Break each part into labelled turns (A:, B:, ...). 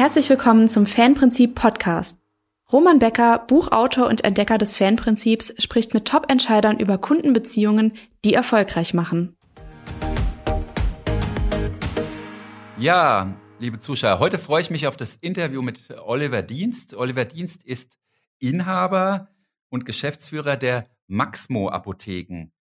A: Herzlich willkommen zum Fanprinzip Podcast. Roman Becker, Buchautor und Entdecker des Fanprinzips, spricht mit Top-Entscheidern über Kundenbeziehungen, die erfolgreich machen.
B: Ja, liebe Zuschauer, heute freue ich mich auf das Interview mit Oliver Dienst. Oliver Dienst ist Inhaber und Geschäftsführer der Maxmo Apotheken.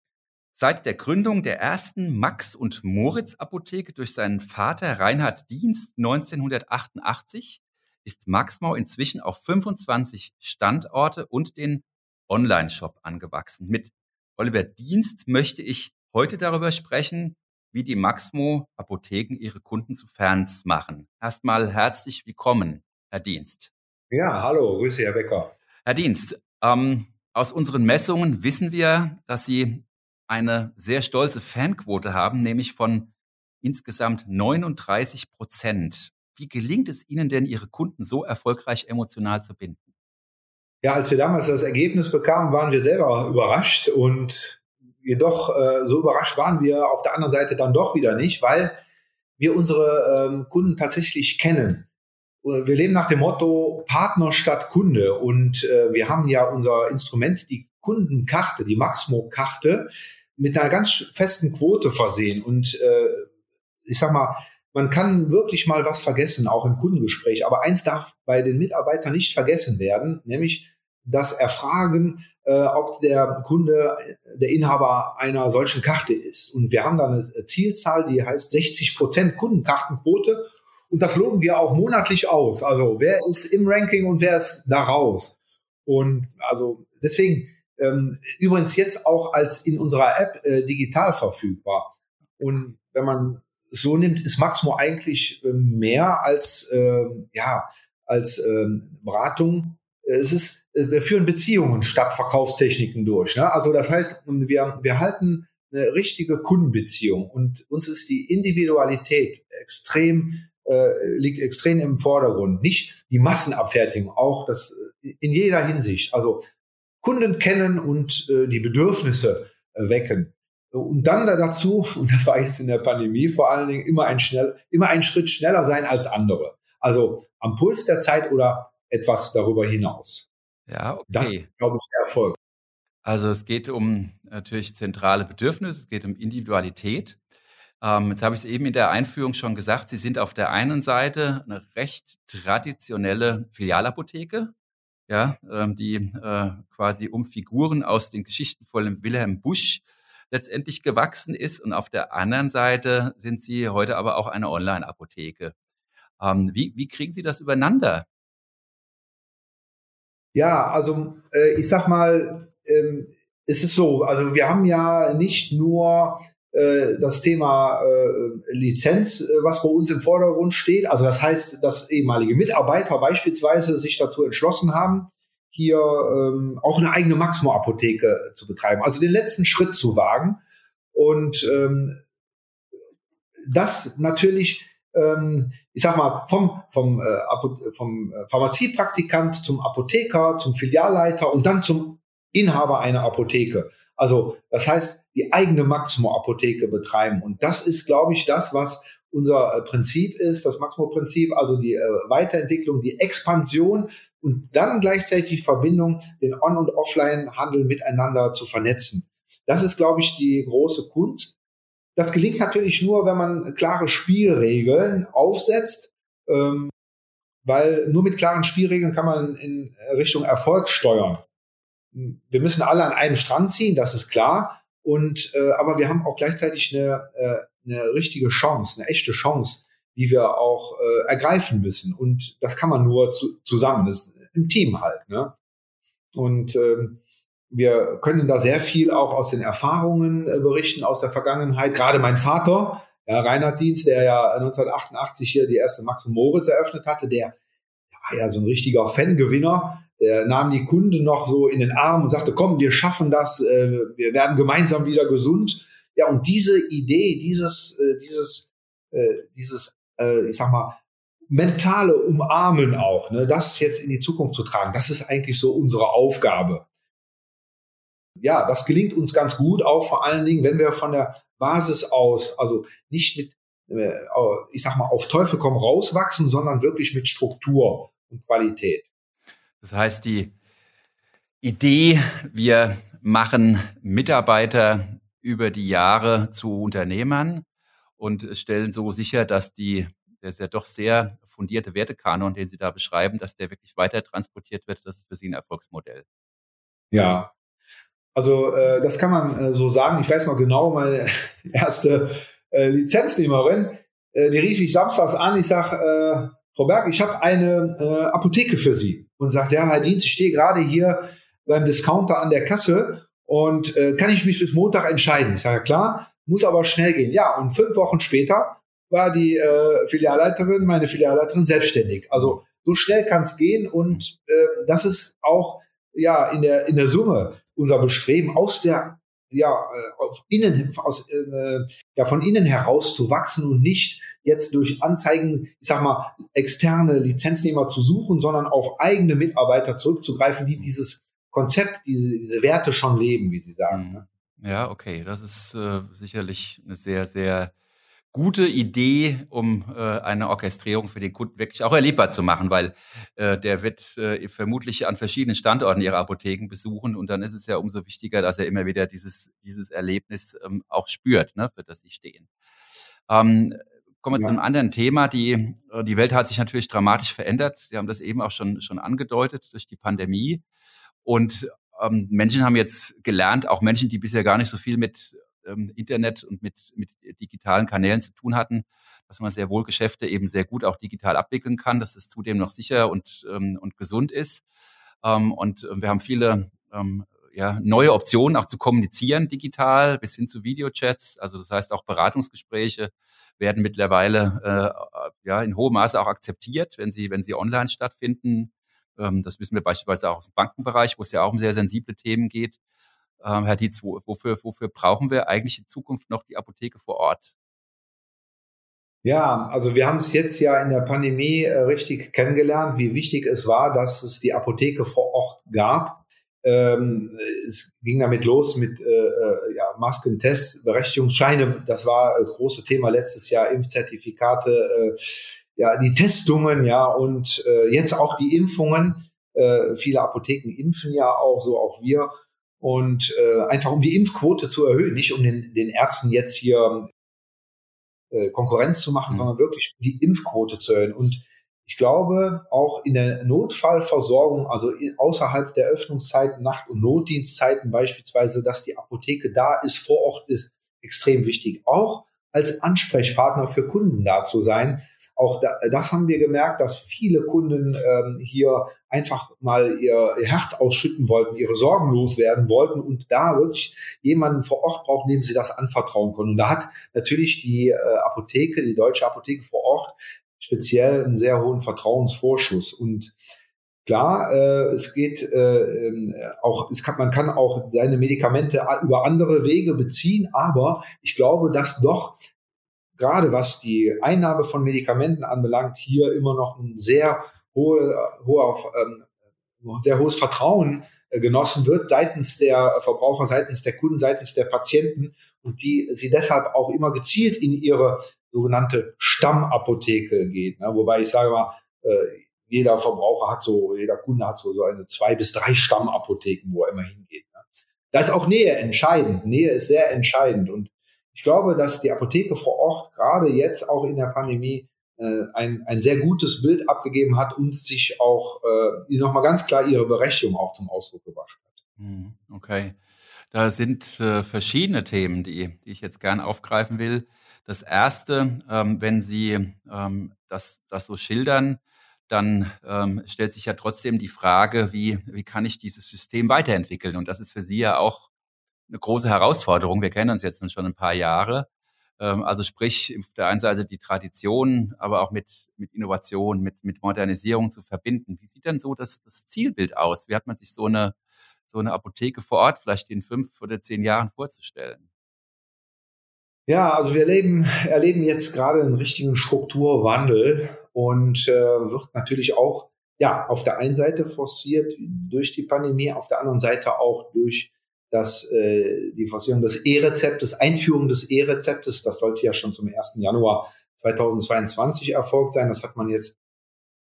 B: Seit der Gründung der ersten Max- und Moritz-Apotheke durch seinen Vater Reinhard Dienst 1988 ist Maxmau inzwischen auf 25 Standorte und den Online-Shop angewachsen. Mit Oliver Dienst möchte ich heute darüber sprechen, wie die Maxmo Apotheken ihre Kunden zu Fans machen. Erstmal herzlich willkommen, Herr Dienst.
C: Ja, hallo, Grüße, Herr Becker.
B: Herr Dienst, ähm, aus unseren Messungen wissen wir, dass Sie eine sehr stolze Fanquote haben, nämlich von insgesamt 39 Prozent. Wie gelingt es Ihnen denn, Ihre Kunden so erfolgreich emotional zu binden?
C: Ja, als wir damals das Ergebnis bekamen, waren wir selber überrascht und jedoch äh, so überrascht waren wir auf der anderen Seite dann doch wieder nicht, weil wir unsere ähm, Kunden tatsächlich kennen. Wir leben nach dem Motto Partner statt Kunde und äh, wir haben ja unser Instrument, die Kundenkarte, die Maxmo-Karte, mit einer ganz festen Quote versehen. Und äh, ich sag mal, man kann wirklich mal was vergessen, auch im Kundengespräch. Aber eins darf bei den Mitarbeitern nicht vergessen werden, nämlich das Erfragen, äh, ob der Kunde der Inhaber einer solchen Karte ist. Und wir haben da eine Zielzahl, die heißt 60 Prozent Kundenkartenquote. Und das loben wir auch monatlich aus. Also wer ist im Ranking und wer ist da raus? Und also deswegen ähm, übrigens jetzt auch als in unserer App äh, digital verfügbar. Und wenn man so nimmt, ist Maxmo eigentlich äh, mehr als, äh, ja, als ähm, Beratung. Es ist, äh, wir führen Beziehungen statt Verkaufstechniken durch. Ne? Also das heißt, wir, wir halten eine richtige Kundenbeziehung und uns ist die Individualität extrem äh, liegt extrem im Vordergrund. Nicht die Massenabfertigung, auch das äh, in jeder Hinsicht. Also Kunden kennen und äh, die Bedürfnisse äh, wecken. Und dann dazu, und das war jetzt in der Pandemie vor allen Dingen, immer ein, schnell, immer ein Schritt schneller sein als andere. Also am Puls der Zeit oder etwas darüber hinaus.
B: Ja, okay.
C: Das ist, glaube ich, der Erfolg.
B: Also es geht um natürlich zentrale Bedürfnisse, es geht um Individualität. Ähm, jetzt habe ich es eben in der Einführung schon gesagt, Sie sind auf der einen Seite eine recht traditionelle Filialapotheke, ja, ähm, die äh, quasi um Figuren aus den Geschichten von Wilhelm Busch letztendlich gewachsen ist. Und auf der anderen Seite sind Sie heute aber auch eine Online-Apotheke. Ähm, wie, wie kriegen Sie das übereinander?
C: Ja, also äh, ich sag mal, ähm, es ist so, also wir haben ja nicht nur das Thema äh, Lizenz, äh, was bei uns im Vordergrund steht. Also das heißt, dass ehemalige Mitarbeiter beispielsweise sich dazu entschlossen haben, hier ähm, auch eine eigene Maximo-Apotheke zu betreiben, also den letzten Schritt zu wagen. Und ähm, das natürlich, ähm, ich sag mal, vom, vom, äh, vom Pharmaziepraktikant zum Apotheker, zum Filialleiter und dann zum Inhaber einer Apotheke. Also das heißt, die eigene Maximo-Apotheke betreiben. Und das ist, glaube ich, das, was unser äh, Prinzip ist, das Maximo-Prinzip, also die äh, Weiterentwicklung, die Expansion und dann gleichzeitig die Verbindung, den On- und Offline-Handel miteinander zu vernetzen. Das ist, glaube ich, die große Kunst. Das gelingt natürlich nur, wenn man klare Spielregeln aufsetzt, ähm, weil nur mit klaren Spielregeln kann man in Richtung Erfolg steuern wir müssen alle an einem Strang ziehen, das ist klar. Und äh, aber wir haben auch gleichzeitig eine, äh, eine richtige Chance, eine echte Chance, die wir auch äh, ergreifen müssen. Und das kann man nur zu, zusammen, das im Team halt. Ne? Und ähm, wir können da sehr viel auch aus den Erfahrungen äh, berichten aus der Vergangenheit. Gerade mein Vater, ja, Reinhard Dienst, der ja 1988 hier die erste Max und Moritz eröffnet hatte, der war ja so ein richtiger Fangewinner der nahm die Kunden noch so in den Arm und sagte, komm, wir schaffen das, äh, wir werden gemeinsam wieder gesund. Ja, und diese Idee, dieses, äh, dieses, äh, dieses, ich sag mal, mentale Umarmen auch, ne, das jetzt in die Zukunft zu tragen, das ist eigentlich so unsere Aufgabe. Ja, das gelingt uns ganz gut, auch vor allen Dingen, wenn wir von der Basis aus, also nicht mit ich sag mal, auf Teufel komm raus wachsen, sondern wirklich mit Struktur und Qualität.
B: Das heißt, die Idee, wir machen Mitarbeiter über die Jahre zu Unternehmern und stellen so sicher, dass die, der ist ja doch sehr fundierte Wertekanon, den Sie da beschreiben, dass der wirklich weiter transportiert wird. Das ist für Sie ein Erfolgsmodell.
C: Ja, also äh, das kann man äh, so sagen. Ich weiß noch genau, meine erste äh, Lizenznehmerin, äh, die rief ich samstags an. Ich sage, äh, Frau Berg, ich habe eine äh, Apotheke für Sie. Und sagt, ja, Herr Dienst, ich stehe gerade hier beim Discounter an der Kasse und äh, kann ich mich bis Montag entscheiden? Ich sage, klar, muss aber schnell gehen. Ja, und fünf Wochen später war die äh, Filialleiterin, meine Filialleiterin, selbstständig. Also so schnell kann es gehen und äh, das ist auch ja in der in der Summe unser Bestreben aus der ja äh, auf innen aus äh, ja von innen heraus zu wachsen und nicht jetzt durch Anzeigen, ich sag mal externe Lizenznehmer zu suchen, sondern auf eigene Mitarbeiter zurückzugreifen, die dieses Konzept, diese, diese Werte schon leben, wie Sie sagen. Ne?
B: Ja, okay, das ist äh, sicherlich eine sehr, sehr gute Idee, um äh, eine Orchestrierung für den Kunden wirklich auch erlebbar zu machen, weil äh, der wird äh, vermutlich an verschiedenen Standorten ihre Apotheken besuchen und dann ist es ja umso wichtiger, dass er immer wieder dieses, dieses Erlebnis ähm, auch spürt, ne, für das sie stehen. Ähm, kommen wir ja. zu einem anderen Thema. Die, äh, die Welt hat sich natürlich dramatisch verändert. Sie haben das eben auch schon, schon angedeutet durch die Pandemie. Und ähm, Menschen haben jetzt gelernt, auch Menschen, die bisher gar nicht so viel mit ähm, Internet und mit, mit digitalen Kanälen zu tun hatten, dass man sehr wohl Geschäfte eben sehr gut auch digital abwickeln kann, dass es zudem noch sicher und, ähm, und gesund ist. Ähm, und äh, wir haben viele ähm, ja, neue Optionen auch zu kommunizieren digital bis hin zu Videochats. Also das heißt auch Beratungsgespräche werden mittlerweile äh, ja in hohem Maße auch akzeptiert, wenn sie wenn sie online stattfinden. Ähm, das wissen wir beispielsweise auch aus dem Bankenbereich, wo es ja auch um sehr sensible Themen geht. Ähm, Herr Dietz, wofür, wofür brauchen wir eigentlich in Zukunft noch die Apotheke vor Ort?
C: Ja, also wir haben es jetzt ja in der Pandemie äh, richtig kennengelernt, wie wichtig es war, dass es die Apotheke vor Ort gab. Ähm, es ging damit los mit äh, äh ja, Maskentests, Berechtigungsscheine. Das war das große Thema letztes Jahr, Impfzertifikate, äh, ja, die Testungen, ja, und äh, jetzt auch die Impfungen. Äh, viele Apotheken impfen ja auch, so auch wir und äh, einfach um die Impfquote zu erhöhen, nicht um den, den Ärzten jetzt hier Konkurrenz zu machen, mhm. sondern wirklich um die Impfquote zu erhöhen. Und ich glaube, auch in der Notfallversorgung, also außerhalb der Öffnungszeiten, Nacht- und Notdienstzeiten beispielsweise, dass die Apotheke da ist, vor Ort ist, extrem wichtig. Auch als Ansprechpartner für Kunden da zu sein. Auch da, das haben wir gemerkt, dass viele Kunden ähm, hier einfach mal ihr, ihr, Herz ausschütten wollten, ihre Sorgen loswerden wollten und da wirklich jemanden vor Ort brauchen, dem sie das anvertrauen können. Und da hat natürlich die äh, Apotheke, die deutsche Apotheke vor Ort speziell einen sehr hohen Vertrauensvorschuss. Und Klar, äh, es geht äh, ähm, auch, es kann, man kann auch seine Medikamente über andere Wege beziehen, aber ich glaube, dass doch gerade was die Einnahme von Medikamenten anbelangt, hier immer noch ein sehr hohe, hoher, ähm, sehr hohes Vertrauen äh, genossen wird seitens der Verbraucher, seitens der Kunden, seitens der Patienten und die sie deshalb auch immer gezielt in ihre sogenannte Stammapotheke geht. Ne? Wobei ich sage mal, äh, jeder Verbraucher hat so, jeder Kunde hat so, so eine zwei bis drei Stammapotheken, wo er immer hingeht. Ne? Da ist auch Nähe entscheidend. Nähe ist sehr entscheidend. Und ich glaube, dass die Apotheke vor Ort gerade jetzt auch in der Pandemie äh, ein, ein sehr gutes Bild abgegeben hat und sich auch äh, nochmal ganz klar ihre Berechtigung auch zum Ausdruck gebracht hat.
B: Hm, okay. Da sind äh, verschiedene Themen, die, die ich jetzt gern aufgreifen will. Das erste, ähm, wenn Sie ähm, das, das so schildern, dann ähm, stellt sich ja trotzdem die Frage, wie, wie kann ich dieses System weiterentwickeln? Und das ist für Sie ja auch eine große Herausforderung. Wir kennen uns jetzt schon ein paar Jahre. Ähm, also sprich, auf der einen Seite die Tradition, aber auch mit, mit Innovation, mit, mit Modernisierung zu verbinden. Wie sieht denn so das, das Zielbild aus? Wie hat man sich so eine, so eine Apotheke vor Ort vielleicht in fünf oder zehn Jahren vorzustellen?
C: Ja, also wir erleben, erleben jetzt gerade einen richtigen Strukturwandel und äh, wird natürlich auch ja auf der einen Seite forciert durch die Pandemie, auf der anderen Seite auch durch das, äh, die Forcierung des E-Rezeptes, Einführung des E-Rezeptes, das sollte ja schon zum 1. Januar 2022 erfolgt sein. Das hat man jetzt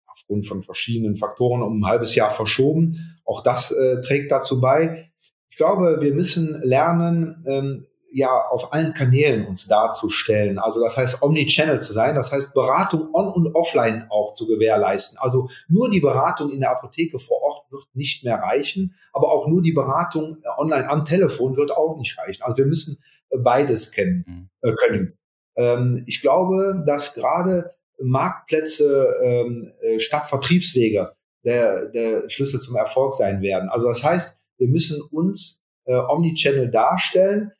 C: aufgrund von verschiedenen Faktoren um ein halbes Jahr verschoben. Auch das äh, trägt dazu bei. Ich glaube, wir müssen lernen, ähm, ja auf allen Kanälen uns darzustellen. Also das heißt Omnichannel zu sein, das heißt Beratung on und offline auch zu gewährleisten. Also nur die Beratung in der Apotheke vor Ort wird nicht mehr reichen, aber auch nur die Beratung äh, online am Telefon wird auch nicht reichen. Also wir müssen äh, beides kennen mhm. äh, können. Ähm, ich glaube, dass gerade Marktplätze ähm, äh, statt Vertriebswege der, der Schlüssel zum Erfolg sein werden. Also das heißt, wir müssen uns äh, Omnichannel darstellen,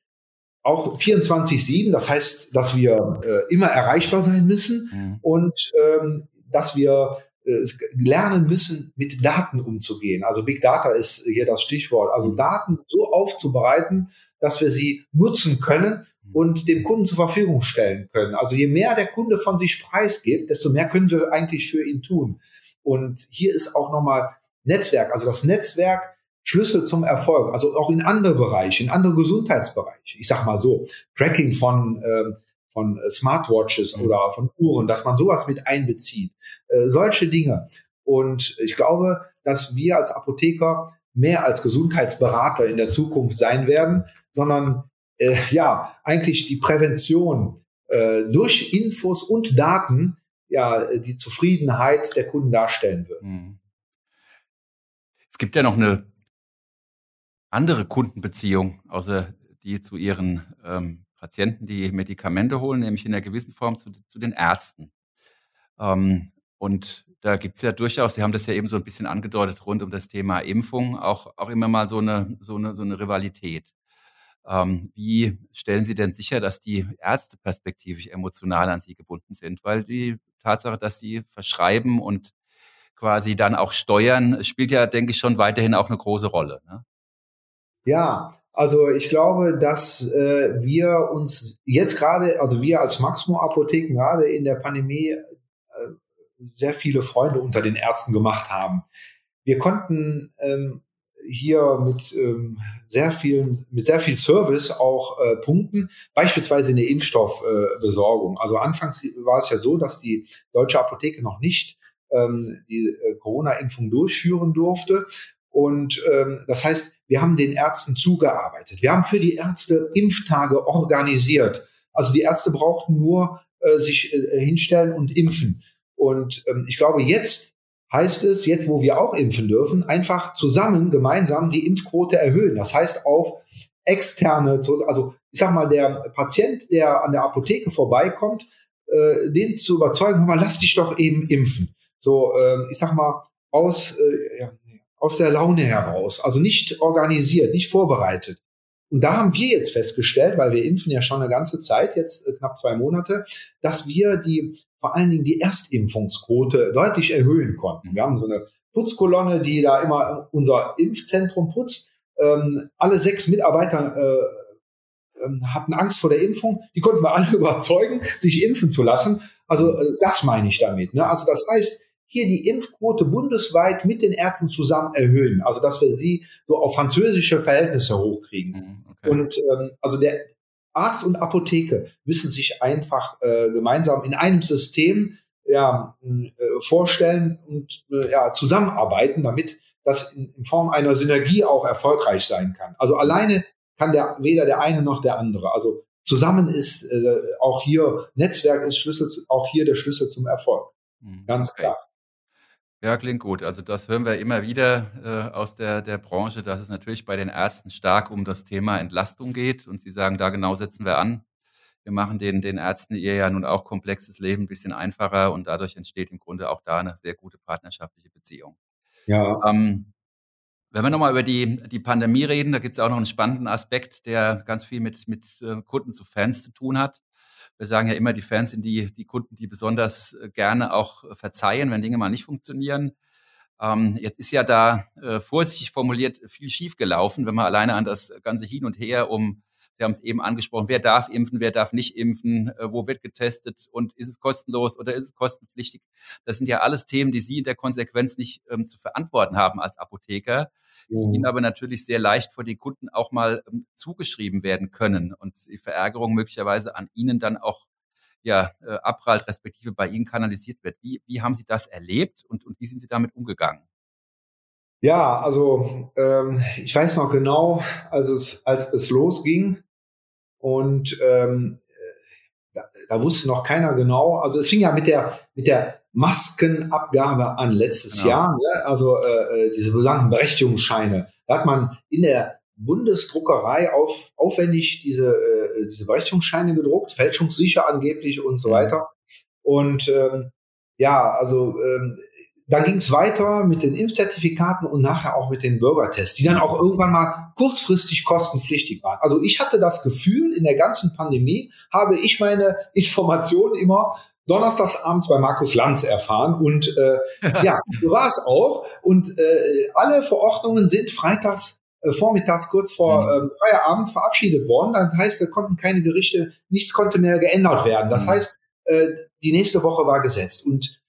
C: auch 24-7, das heißt, dass wir äh, immer erreichbar sein müssen mhm. und ähm, dass wir äh, lernen müssen, mit Daten umzugehen. Also Big Data ist hier das Stichwort. Also mhm. Daten so aufzubereiten, dass wir sie nutzen können mhm. und dem Kunden zur Verfügung stellen können. Also je mehr der Kunde von sich preisgibt, desto mehr können wir eigentlich für ihn tun. Und hier ist auch nochmal Netzwerk. Also das Netzwerk Schlüssel zum Erfolg, also auch in andere Bereiche, in andere Gesundheitsbereiche. Ich sag mal so, Tracking von, äh, von Smartwatches mhm. oder von Uhren, dass man sowas mit einbezieht. Äh, solche Dinge. Und ich glaube, dass wir als Apotheker mehr als Gesundheitsberater in der Zukunft sein werden, sondern äh, ja, eigentlich die Prävention äh, durch Infos und Daten ja die Zufriedenheit der Kunden darstellen wird. Mhm.
B: Es gibt ja noch eine andere Kundenbeziehung, außer die zu ihren ähm, Patienten, die Medikamente holen, nämlich in einer gewissen Form zu, zu den Ärzten. Ähm, und da gibt es ja durchaus, Sie haben das ja eben so ein bisschen angedeutet, rund um das Thema Impfung, auch, auch immer mal so eine, so eine, so eine Rivalität. Ähm, wie stellen Sie denn sicher, dass die Ärzte perspektivisch emotional an Sie gebunden sind? Weil die Tatsache, dass sie verschreiben und quasi dann auch steuern, spielt ja, denke ich, schon weiterhin auch eine große Rolle. Ne?
C: Ja, also ich glaube, dass äh, wir uns jetzt gerade, also wir als Maximo Apotheken gerade in der Pandemie äh, sehr viele Freunde unter den Ärzten gemacht haben. Wir konnten ähm, hier mit ähm, sehr vielen, mit sehr viel Service auch äh, punkten, beispielsweise in der Impfstoffbesorgung. Also anfangs war es ja so, dass die deutsche Apotheke noch nicht ähm, die äh, Corona-Impfung durchführen durfte. Und ähm, das heißt, wir haben den Ärzten zugearbeitet. Wir haben für die Ärzte Impftage organisiert. Also die Ärzte brauchten nur äh, sich äh, hinstellen und impfen. Und ähm, ich glaube, jetzt heißt es, jetzt wo wir auch impfen dürfen, einfach zusammen, gemeinsam die Impfquote erhöhen. Das heißt auf externe, also ich sag mal, der Patient, der an der Apotheke vorbeikommt, äh, den zu überzeugen, mal, lass dich doch eben impfen. So, äh, ich sag mal, aus, äh, ja, aus der Laune heraus, also nicht organisiert, nicht vorbereitet. Und da haben wir jetzt festgestellt, weil wir impfen ja schon eine ganze Zeit, jetzt äh, knapp zwei Monate, dass wir die, vor allen Dingen die Erstimpfungsquote deutlich erhöhen konnten. Wir haben so eine Putzkolonne, die da immer unser Impfzentrum putzt. Ähm, alle sechs Mitarbeiter äh, ähm, hatten Angst vor der Impfung. Die konnten wir alle überzeugen, sich impfen zu lassen. Also äh, das meine ich damit. Ne? Also das heißt, hier die Impfquote bundesweit mit den Ärzten zusammen erhöhen. Also dass wir sie so auf französische Verhältnisse hochkriegen. Mhm, okay. Und ähm, also der Arzt und Apotheke müssen sich einfach äh, gemeinsam in einem System ja, äh, vorstellen und äh, ja, zusammenarbeiten, damit das in, in, Form einer Synergie auch erfolgreich sein kann. Also alleine kann der weder der eine noch der andere. Also zusammen ist äh, auch hier Netzwerk ist Schlüssel, auch hier der Schlüssel zum Erfolg. Mhm, Ganz okay. klar.
B: Ja, klingt gut. Also das hören wir immer wieder äh, aus der, der Branche, dass es natürlich bei den Ärzten stark um das Thema Entlastung geht. Und Sie sagen, da genau setzen wir an. Wir machen den, den Ärzten ihr ja nun auch komplexes Leben ein bisschen einfacher und dadurch entsteht im Grunde auch da eine sehr gute partnerschaftliche Beziehung. Ja. Ähm, wenn wir nochmal über die, die Pandemie reden, da gibt es auch noch einen spannenden Aspekt, der ganz viel mit, mit äh, Kunden zu Fans zu tun hat wir sagen ja immer, die Fans sind die, die Kunden, die besonders äh, gerne auch äh, verzeihen, wenn Dinge mal nicht funktionieren. Ähm, jetzt ist ja da äh, vorsichtig formuliert viel schiefgelaufen, wenn man alleine an das ganze Hin und Her um Sie haben es eben angesprochen, wer darf impfen, wer darf nicht impfen, äh, wo wird getestet und ist es kostenlos oder ist es kostenpflichtig? Das sind ja alles Themen, die Sie in der Konsequenz nicht ähm, zu verantworten haben als Apotheker, die mhm. Ihnen aber natürlich sehr leicht vor die Kunden auch mal ähm, zugeschrieben werden können und die Verärgerung möglicherweise an Ihnen dann auch ja, äh, abprallt, respektive bei Ihnen kanalisiert wird. Wie, wie haben Sie das erlebt und, und wie sind Sie damit umgegangen?
C: Ja, also ähm, ich weiß noch genau, als es, als es losging und ähm, da, da wusste noch keiner genau. Also es fing ja mit der mit der Maskenabgabe an letztes genau. Jahr, ne? also äh, äh diese besagten Berechtigungsscheine. Da hat man in der Bundesdruckerei auf, aufwendig diese, äh, diese Berechtigungsscheine gedruckt, fälschungssicher angeblich und so weiter. Und ähm, ja, also ähm, dann ging es weiter mit den Impfzertifikaten und nachher auch mit den Bürgertests, die dann auch irgendwann mal kurzfristig kostenpflichtig waren. Also ich hatte das Gefühl, in der ganzen Pandemie habe ich meine Informationen immer donnerstags abends bei Markus Lanz erfahren und äh, ja, so war es auch. Und äh, alle Verordnungen sind freitags äh, vormittags kurz vor mhm. ähm, Feierabend verabschiedet worden. Das heißt, da konnten keine Gerichte, nichts konnte mehr geändert werden. Das mhm. heißt, äh, die nächste Woche war gesetzt. Und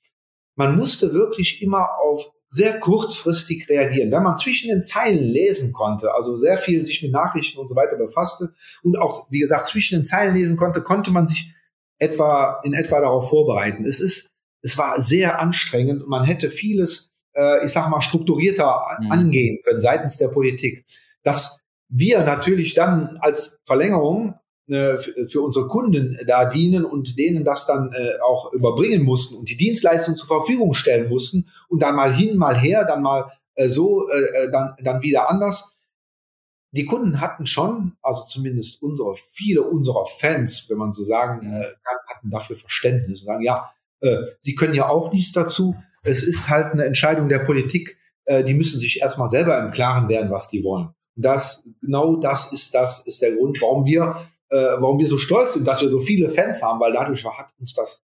C: man musste wirklich immer auf sehr kurzfristig reagieren. Wenn man zwischen den Zeilen lesen konnte, also sehr viel sich mit Nachrichten und so weiter befasste und auch, wie gesagt, zwischen den Zeilen lesen konnte, konnte man sich etwa in etwa darauf vorbereiten. Es ist, es war sehr anstrengend und man hätte vieles, äh, ich sag mal, strukturierter mhm. angehen können seitens der Politik. Dass wir natürlich dann als Verlängerung für unsere Kunden da dienen und denen das dann äh, auch überbringen mussten und die Dienstleistung zur Verfügung stellen mussten und dann mal hin, mal her, dann mal äh, so, äh, dann, dann wieder anders. Die Kunden hatten schon, also zumindest unsere, viele unserer Fans, wenn man so sagen kann, hatten dafür Verständnis und sagen, ja, äh, sie können ja auch nichts dazu. Es ist halt eine Entscheidung der Politik. Äh, die müssen sich erstmal selber im Klaren werden, was die wollen. Das, genau das ist das, ist der Grund, warum wir äh, warum wir so stolz sind, dass wir so viele Fans haben, weil dadurch hat uns das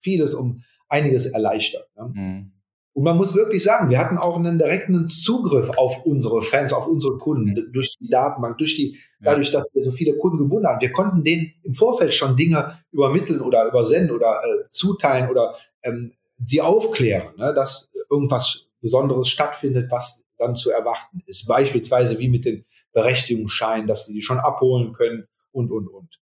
C: vieles um einiges erleichtert. Ne? Mhm. Und man muss wirklich sagen, wir hatten auch einen direkten Zugriff auf unsere Fans, auf unsere Kunden mhm. durch die Datenbank, durch die, dadurch, dass wir so viele Kunden gebunden haben. Wir konnten denen im Vorfeld schon Dinge übermitteln oder übersenden oder äh, zuteilen oder ähm, sie aufklären, ne, dass irgendwas Besonderes stattfindet, was dann zu erwarten ist. Beispielsweise wie mit den Berechtigungsscheinen, dass sie die schon abholen können und, und, und.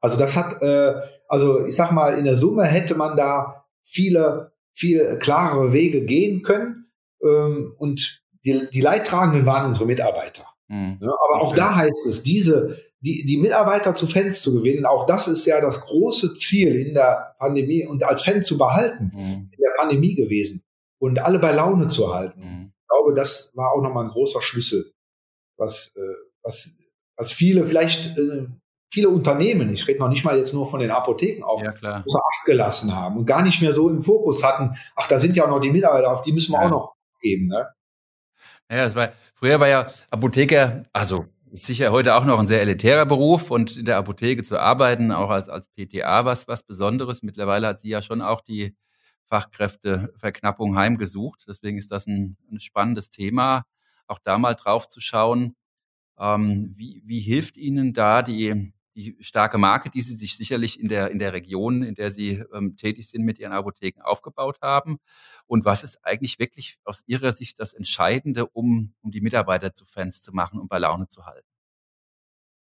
C: Also das hat, äh, also ich sag mal, in der Summe hätte man da viele, viel klarere Wege gehen können. Ähm, und die, die Leidtragenden waren unsere Mitarbeiter. Mhm. Ja, aber auch da heißt es, diese, die, die Mitarbeiter zu Fans zu gewinnen, auch das ist ja das große Ziel in der Pandemie und als Fan zu behalten mhm. in der Pandemie gewesen und alle bei Laune zu halten. Mhm. Ich glaube, das war auch nochmal ein großer Schlüssel, was, äh, was was viele vielleicht äh, viele Unternehmen, ich rede noch nicht mal jetzt nur von den Apotheken, auch ja, klar. außer Acht gelassen haben und gar nicht mehr so im Fokus hatten. Ach, da sind ja auch noch die Mitarbeiter, auf die müssen wir ja. auch noch geben. Ne?
B: Ja, das war früher war ja Apotheker, also sicher heute auch noch ein sehr elitärer Beruf und in der Apotheke zu arbeiten, auch als, als PTA was, was Besonderes. Mittlerweile hat sie ja schon auch die Fachkräfteverknappung heimgesucht. Deswegen ist das ein, ein spannendes Thema, auch da mal drauf zu schauen. Ähm, wie, wie hilft Ihnen da die, die starke Marke, die Sie sich sicherlich in der, in der Region, in der Sie ähm, tätig sind, mit Ihren Apotheken aufgebaut haben? Und was ist eigentlich wirklich aus Ihrer Sicht das Entscheidende, um, um die Mitarbeiter zu Fans zu machen und bei Laune zu halten?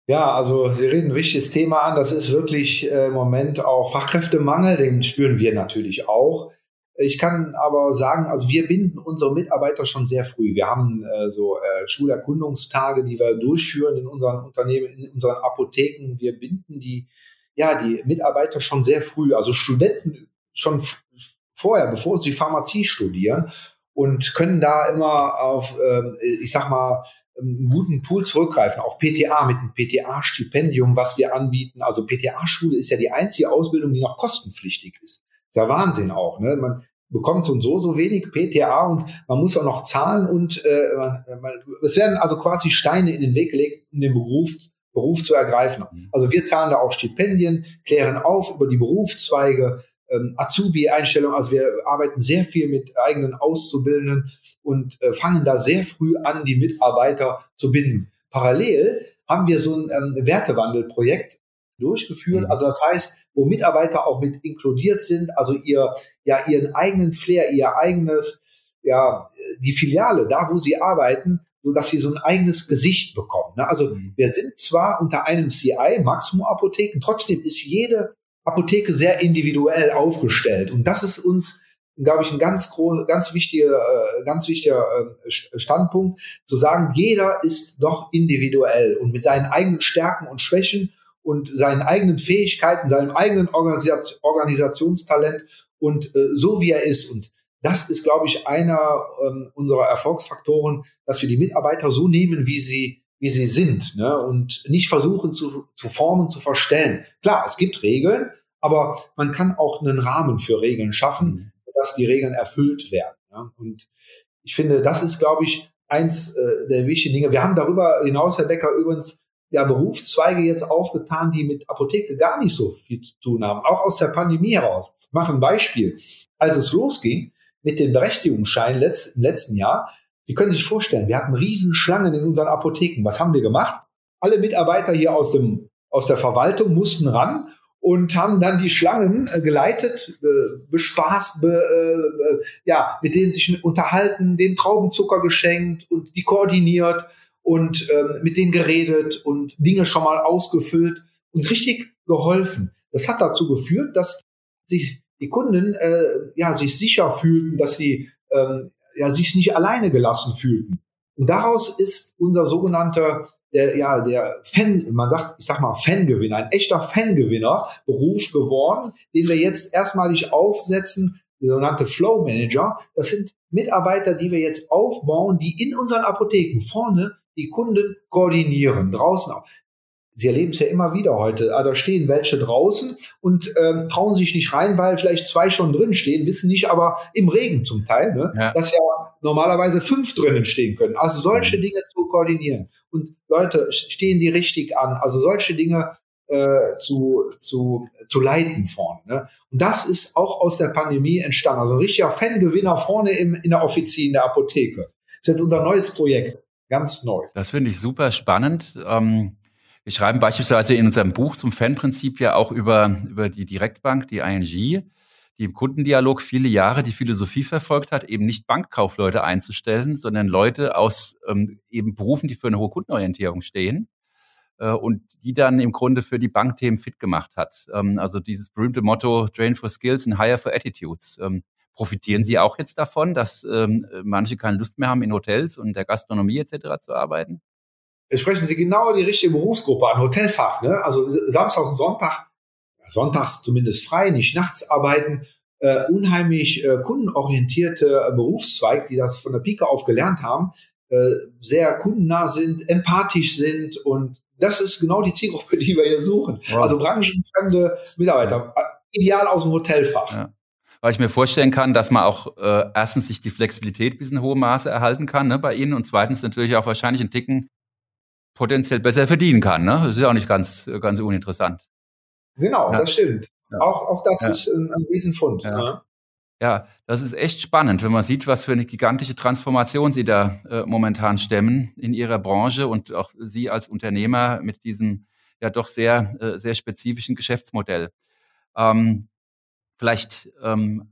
C: Ja, also Sie reden ein wichtiges Thema an. Das ist wirklich äh, im Moment auch Fachkräftemangel, den spüren wir natürlich auch. Ich kann aber sagen, also wir binden unsere Mitarbeiter schon sehr früh. Wir haben äh, so äh, Schulerkundungstage, die wir durchführen in unseren Unternehmen, in unseren Apotheken. Wir binden die, ja, die Mitarbeiter schon sehr früh, also Studenten schon vorher, bevor sie Pharmazie studieren und können da immer auf, äh, ich sag mal, einen guten Pool zurückgreifen. Auch PTA mit einem PTA-Stipendium, was wir anbieten. Also PTA-Schule ist ja die einzige Ausbildung, die noch kostenpflichtig ist. Der Wahnsinn auch. Ne? Man, bekommt so und so so wenig PTA und man muss auch noch zahlen und äh, man, man, es werden also quasi Steine in den Weg gelegt, um den Beruf, Beruf zu ergreifen. Mhm. Also wir zahlen da auch Stipendien, klären auf über die Berufszweige, ähm, Azubi-Einstellung. Also wir arbeiten sehr viel mit eigenen Auszubildenden und äh, fangen da sehr früh an, die Mitarbeiter zu binden. Parallel haben wir so ein ähm, Wertewandelprojekt durchgeführt. Mhm. Also das heißt, wo Mitarbeiter auch mit inkludiert sind, also ihr, ja, ihren eigenen Flair, ihr eigenes, ja, die Filiale, da wo sie arbeiten, so dass sie so ein eigenes Gesicht bekommen. Ne? Also mhm. wir sind zwar unter einem CI, Maximo Apotheken, trotzdem ist jede Apotheke sehr individuell aufgestellt. Und das ist uns, glaube ich, ein ganz groß, ganz wichtiger, äh, ganz wichtiger äh, Standpunkt, zu sagen, jeder ist doch individuell und mit seinen eigenen Stärken und Schwächen und seinen eigenen Fähigkeiten, seinem eigenen Organisation, Organisationstalent und äh, so wie er ist. Und das ist, glaube ich, einer ähm, unserer Erfolgsfaktoren, dass wir die Mitarbeiter so nehmen, wie sie wie sie sind ne? und nicht versuchen zu, zu formen, zu verstellen. Klar, es gibt Regeln, aber man kann auch einen Rahmen für Regeln schaffen, mhm. dass die Regeln erfüllt werden. Ja? Und ich finde, das ist, glaube ich, eins äh, der wichtigen Dinge. Wir haben darüber hinaus, Herr Becker, übrigens ja Berufszweige jetzt aufgetan, die mit Apotheke gar nicht so viel zu tun haben, auch aus der Pandemie heraus. Ich mache ein Beispiel. Als es losging mit dem Berechtigungsschein letzt, im letzten Jahr, Sie können sich vorstellen, wir hatten Riesenschlangen in unseren Apotheken. Was haben wir gemacht? Alle Mitarbeiter hier aus, dem, aus der Verwaltung mussten ran und haben dann die Schlangen äh, geleitet, äh, bespaßt, be, äh, äh ja, mit denen sich unterhalten, den Traubenzucker geschenkt und die koordiniert und ähm, mit denen geredet und Dinge schon mal ausgefüllt und richtig geholfen. Das hat dazu geführt, dass sich die Kunden äh, ja sich sicher fühlten, dass sie ähm, ja, sich nicht alleine gelassen fühlten. Und daraus ist unser sogenannter der, ja, der Fan, man sagt, ich sag mal Fangewinner, ein echter Fangewinner Beruf geworden, den wir jetzt erstmalig aufsetzen, sogenannte Flow Manager. Das sind Mitarbeiter, die wir jetzt aufbauen, die in unseren Apotheken vorne die Kunden koordinieren, draußen auch. Sie erleben es ja immer wieder heute. Ah, da stehen welche draußen und ähm, trauen sich nicht rein, weil vielleicht zwei schon drin stehen, wissen nicht, aber im Regen zum Teil, ne, ja. dass ja normalerweise fünf drinnen stehen können. Also solche mhm. Dinge zu koordinieren. Und Leute, stehen die richtig an? Also solche Dinge äh, zu, zu, zu leiten vorne. Ne? Und das ist auch aus der Pandemie entstanden. Also ein richtiger Fangewinner vorne im, in der Offizin, in der Apotheke. Das ist jetzt unser neues Projekt. Ganz neu.
B: Das finde ich super spannend. Ähm wir schreiben beispielsweise in unserem Buch zum Fanprinzip ja auch über, über die Direktbank, die ING, die im Kundendialog viele Jahre die Philosophie verfolgt hat, eben nicht Bankkaufleute einzustellen, sondern Leute aus ähm, eben Berufen, die für eine hohe Kundenorientierung stehen äh, und die dann im Grunde für die Bankthemen fit gemacht hat. Ähm, also dieses berühmte Motto Train for Skills and Hire for Attitudes. Ähm, profitieren Sie auch jetzt davon, dass ähm, manche keine Lust mehr haben, in Hotels und der Gastronomie etc. zu arbeiten?
C: sprechen Sie genau die richtige Berufsgruppe an, Hotelfach. Ne? Also Samstag und Sonntag, sonntags zumindest frei, nicht nachts arbeiten. Äh, unheimlich äh, kundenorientierte äh, Berufszweig, die das von der Pike auf gelernt haben, äh, sehr kundennah sind, empathisch sind und das ist genau die Zielgruppe, die wir hier suchen. Wow. Also branchenfremde Mitarbeiter, äh, ideal aus dem Hotelfach. Ja
B: weil ich mir vorstellen kann, dass man auch äh, erstens sich die Flexibilität bis in hohem Maße erhalten kann ne, bei Ihnen und zweitens natürlich auch wahrscheinlich einen Ticken potenziell besser verdienen kann. Ne? Das ist ja auch nicht ganz, ganz uninteressant.
C: Genau, ja. das stimmt. Ja. Auch, auch das ja. ist ein, ein Riesenfund.
B: Ja. Ne? ja, das ist echt spannend, wenn man sieht, was für eine gigantische Transformation Sie da äh, momentan stemmen in Ihrer Branche und auch Sie als Unternehmer mit diesem ja doch sehr, äh, sehr spezifischen Geschäftsmodell. Ähm, vielleicht ähm,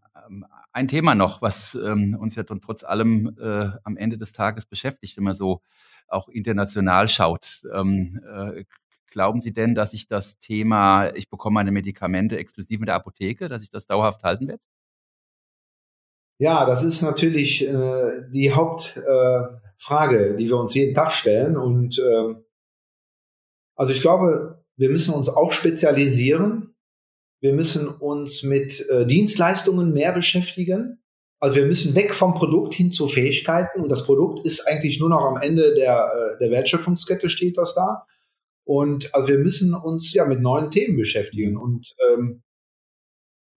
B: ein Thema noch, was ähm, uns ja trotz allem äh, am Ende des Tages beschäftigt, immer so auch international schaut. Ähm, äh, glauben Sie denn, dass sich das Thema, ich bekomme meine Medikamente exklusiv in der Apotheke, dass sich das dauerhaft halten wird?
C: Ja, das ist natürlich äh, die Hauptfrage, äh, die wir uns jeden Tag stellen. Und äh, also ich glaube, wir müssen uns auch spezialisieren. Wir müssen uns mit äh, Dienstleistungen mehr beschäftigen. Also wir müssen weg vom Produkt hin zu Fähigkeiten und das Produkt ist eigentlich nur noch am Ende der, äh, der Wertschöpfungskette steht das da. Und also wir müssen uns ja mit neuen Themen beschäftigen. Und ähm,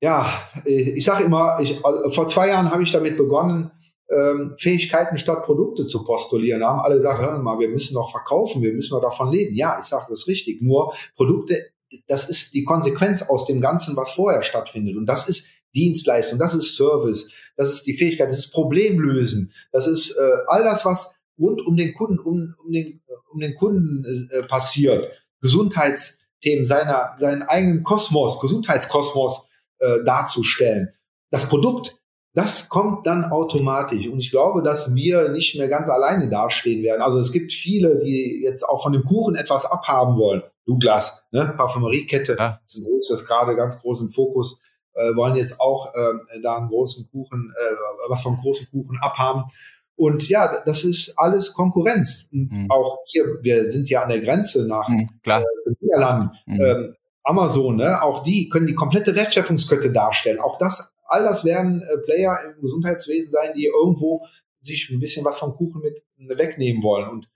C: ja, ich sage immer, ich, also vor zwei Jahren habe ich damit begonnen, ähm, Fähigkeiten statt Produkte zu postulieren. Da haben alle gesagt, hör mal, wir müssen doch verkaufen, wir müssen doch davon leben. Ja, ich sage das richtig. Nur Produkte, das ist die Konsequenz aus dem Ganzen, was vorher stattfindet. Und das ist Dienstleistung, das ist Service, das ist die Fähigkeit, das ist Problemlösen, das ist äh, all das, was rund um den Kunden, um, um den, um den Kunden äh, passiert. Gesundheitsthemen, seiner, seinen eigenen Kosmos, Gesundheitskosmos äh, darzustellen. Das Produkt, das kommt dann automatisch. Und ich glaube, dass wir nicht mehr ganz alleine dastehen werden. Also es gibt viele, die jetzt auch von dem Kuchen etwas abhaben wollen. Douglas, ne, Parfümeriekette, ja. das ist das gerade ganz groß im Fokus, äh, wollen jetzt auch äh, da einen großen Kuchen, äh, was vom großen Kuchen abhaben. Und ja, das ist alles Konkurrenz. Mhm. Auch hier, wir sind ja an der Grenze nach mhm, klar. Äh, Niederlanden. Mhm. Ähm, Amazon, ne, auch die können die komplette Wertschöpfungskette darstellen. Auch das, all das werden äh, Player im Gesundheitswesen sein, die irgendwo sich ein bisschen was vom Kuchen mit wegnehmen wollen. Und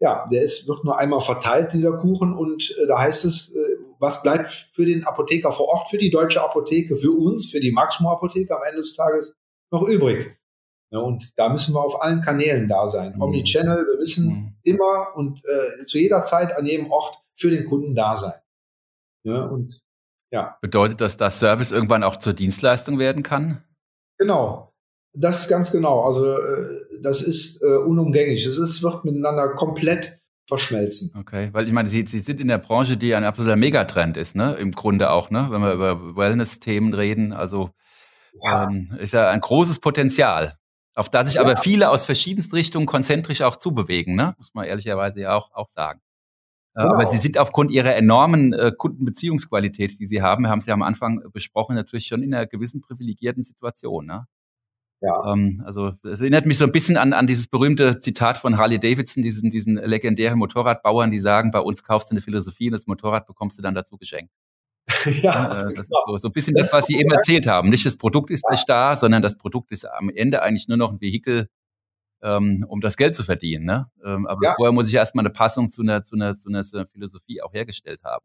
C: ja, der ist, wird nur einmal verteilt, dieser Kuchen. Und äh, da heißt es, äh, was bleibt für den Apotheker vor Ort, für die deutsche Apotheke, für uns, für die Maximo Apotheke am Ende des Tages noch übrig. Ja, und da müssen wir auf allen Kanälen da sein. Mhm. Omnichannel, wir müssen mhm. immer und äh, zu jeder Zeit an jedem Ort für den Kunden da sein. Ja, und ja.
B: Bedeutet das, dass Service irgendwann auch zur Dienstleistung werden kann?
C: Genau. Das ganz genau. Also äh, das ist äh, unumgänglich. Es ist, wird miteinander komplett verschmelzen.
B: Okay, weil ich meine, Sie, Sie sind in der Branche, die ein absoluter Megatrend ist, ne? Im Grunde auch, ne? Wenn wir über Wellness-Themen reden, also ja. Ähm, ist ja ein großes Potenzial, auf das sich ja. aber viele aus verschiedensten Richtungen konzentrisch auch zubewegen, ne? Muss man ehrlicherweise ja auch, auch sagen. Genau. Aber Sie sind aufgrund Ihrer enormen äh, Kundenbeziehungsqualität, die Sie haben, wir haben Sie am Anfang besprochen, natürlich schon in einer gewissen privilegierten Situation. Ne? Ja. Ähm, also es erinnert mich so ein bisschen an, an dieses berühmte Zitat von Harley Davidson, diesen, diesen legendären Motorradbauern, die sagen, bei uns kaufst du eine Philosophie und das Motorrad bekommst du dann dazu geschenkt. ja, äh, das genau. ist so, so ein bisschen das, das was Sie eben erzählt haben. Nicht das Produkt ist ja. nicht da, sondern das Produkt ist am Ende eigentlich nur noch ein Vehikel, ähm, um das Geld zu verdienen. Ne? Ähm, aber ja. vorher muss ich erstmal eine Passung zu einer, zu, einer, zu, einer, zu einer Philosophie auch hergestellt haben.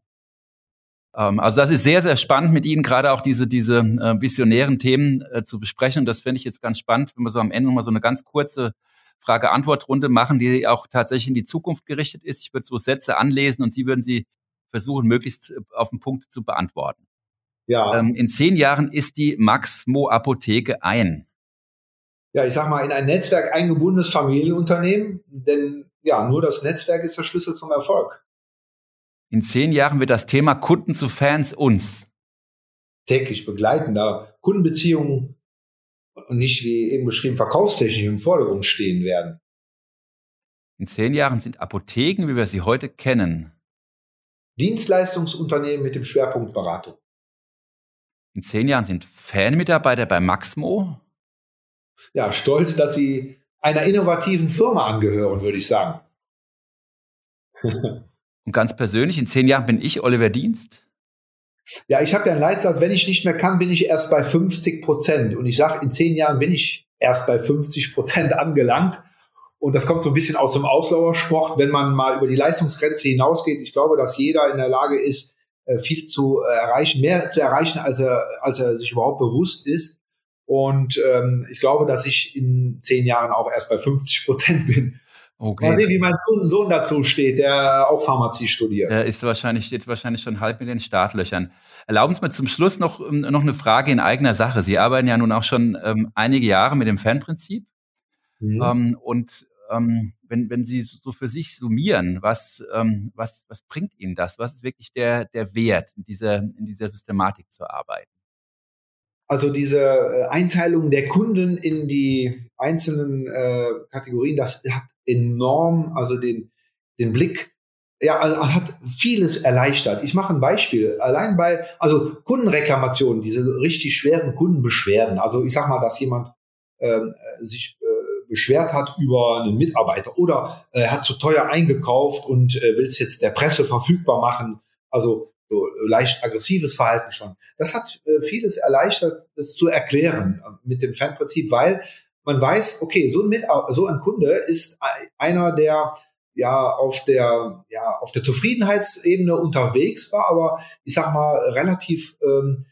B: Ähm, also das ist sehr, sehr spannend mit Ihnen, gerade auch diese, diese äh, visionären Themen äh, zu besprechen. Und das finde ich jetzt ganz spannend, wenn wir so am Ende nochmal so eine ganz kurze Frage-Antwort-Runde machen, die auch tatsächlich in die Zukunft gerichtet ist. Ich würde so Sätze anlesen und Sie würden sie versuchen, möglichst äh, auf den Punkt zu beantworten. Ja. Ähm, in zehn Jahren ist die Maxmo Apotheke ein
C: ja, ich sag mal, in ein Netzwerk eingebundenes Familienunternehmen, denn ja, nur das Netzwerk ist der Schlüssel zum Erfolg.
B: In zehn Jahren wird das Thema Kunden zu Fans uns
C: täglich begleiten, da Kundenbeziehungen und nicht wie eben beschrieben Verkaufstechnik im Vordergrund stehen werden.
B: In zehn Jahren sind Apotheken, wie wir sie heute kennen,
C: Dienstleistungsunternehmen mit dem Schwerpunkt Beratung.
B: In zehn Jahren sind Fanmitarbeiter bei Maxmo
C: ja, stolz, dass sie einer innovativen Firma angehören, würde ich sagen.
B: Und ganz persönlich, in zehn Jahren bin ich Oliver Dienst?
C: Ja, ich habe ja einen Leitsatz, wenn ich nicht mehr kann, bin ich erst bei 50 Prozent. Und ich sage, in zehn Jahren bin ich erst bei 50 Prozent angelangt. Und das kommt so ein bisschen aus dem Ausdauersport, wenn man mal über die Leistungsgrenze hinausgeht. Ich glaube, dass jeder in der Lage ist, äh, viel zu erreichen, mehr zu erreichen, als er, als er sich überhaupt bewusst ist. Und ähm, ich glaube, dass ich in zehn Jahren auch erst bei 50 Prozent bin. Okay. Mal sehen, wie mein Sohn dazu steht, der auch Pharmazie studiert.
B: Er ist wahrscheinlich, steht wahrscheinlich schon halb in den Startlöchern. Erlauben Sie mir zum Schluss noch, ähm, noch eine Frage in eigener Sache. Sie arbeiten ja nun auch schon ähm, einige Jahre mit dem Fanprinzip. Mhm. Ähm, und ähm, wenn, wenn Sie so für sich summieren, was, ähm, was, was bringt Ihnen das? Was ist wirklich der, der Wert in dieser, in dieser Systematik zu arbeiten?
C: Also diese äh, Einteilung der Kunden in die einzelnen äh, Kategorien, das hat enorm, also den, den Blick, ja, also hat vieles erleichtert. Ich mache ein Beispiel. Allein bei, also Kundenreklamationen, diese richtig schweren Kundenbeschwerden. Also ich sag mal, dass jemand ähm, sich äh, beschwert hat über einen Mitarbeiter oder äh, hat zu teuer eingekauft und äh, will es jetzt der Presse verfügbar machen. Also so leicht aggressives Verhalten schon. Das hat äh, vieles erleichtert, das zu erklären äh, mit dem Fanprinzip, weil man weiß, okay, so ein, Mit so ein Kunde ist einer, der ja auf der ja auf der Zufriedenheitsebene unterwegs war, aber ich sag mal relativ ähm,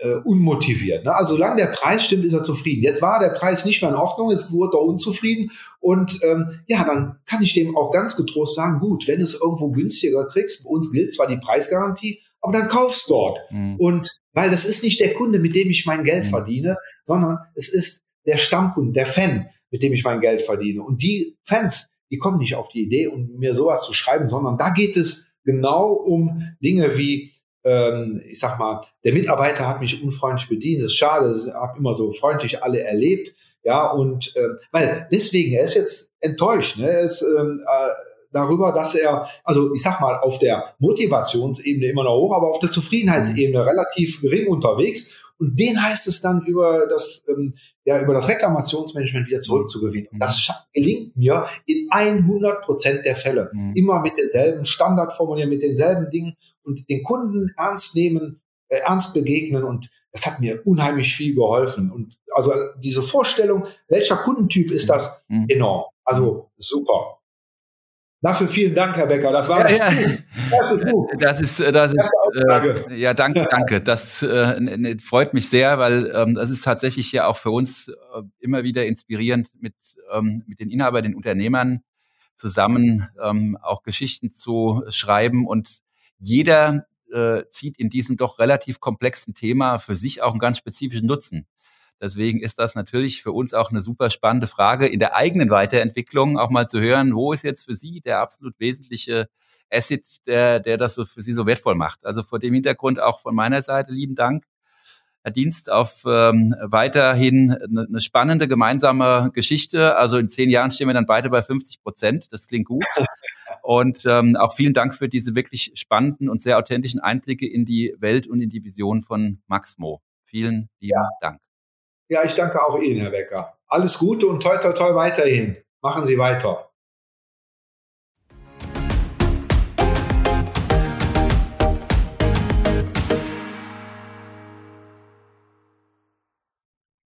C: äh, unmotiviert. Ne? Also solange der Preis stimmt, ist er zufrieden. Jetzt war der Preis nicht mehr in Ordnung, jetzt wurde er unzufrieden und ähm, ja, dann kann ich dem auch ganz getrost sagen, gut, wenn du es irgendwo günstiger kriegst, bei uns gilt zwar die Preisgarantie, aber dann kaufst dort. Mhm. Und weil das ist nicht der Kunde, mit dem ich mein Geld mhm. verdiene, sondern es ist der Stammkunde, der Fan, mit dem ich mein Geld verdiene. Und die Fans, die kommen nicht auf die Idee, um mir sowas zu schreiben, sondern da geht es genau um Dinge wie ähm, ich sag mal, der Mitarbeiter hat mich unfreundlich bedient, das ist schade, ich habe immer so freundlich alle erlebt, ja, und äh, weil deswegen, er ist jetzt enttäuscht, ne? er ist, ähm, äh, darüber, dass er, also ich sag mal, auf der Motivationsebene immer noch hoch, aber auf der Zufriedenheitsebene relativ gering unterwegs. Und den heißt es dann über das, ähm, ja, über das Reklamationsmanagement wieder zurückzugewinnen. Und das gelingt mir in 100 Prozent der Fälle. Mhm. Immer mit denselben Standardformulieren, mit denselben Dingen und den Kunden ernst nehmen, äh, ernst begegnen und das hat mir unheimlich viel geholfen. Und also diese Vorstellung, welcher Kundentyp ist das? Mhm. Enorm. Also super. Dafür vielen Dank, Herr Becker. Das war
B: ja, das, ja. das ist gut. Das ist, das ist äh, ja danke, danke. Das äh, freut mich sehr, weil ähm, das ist tatsächlich ja auch für uns äh, immer wieder inspirierend, mit ähm, mit den Inhabern, den Unternehmern zusammen ähm, auch Geschichten zu schreiben und jeder äh, zieht in diesem doch relativ komplexen Thema für sich auch einen ganz spezifischen Nutzen. Deswegen ist das natürlich für uns auch eine super spannende Frage in der eigenen Weiterentwicklung, auch mal zu hören, wo ist jetzt für Sie der absolut wesentliche Asset, der, der das so für Sie so wertvoll macht. Also vor dem Hintergrund auch von meiner Seite lieben Dank. Dienst, auf ähm, weiterhin eine, eine spannende gemeinsame Geschichte. Also in zehn Jahren stehen wir dann beide bei 50 Prozent. Das klingt gut. Und ähm, auch vielen Dank für diese wirklich spannenden und sehr authentischen Einblicke in die Welt und in die Vision von Max Mo. Vielen lieben ja. Dank.
C: Ja, ich danke auch Ihnen, Herr Becker. Alles Gute und toi, toi, toi weiterhin. Machen Sie weiter.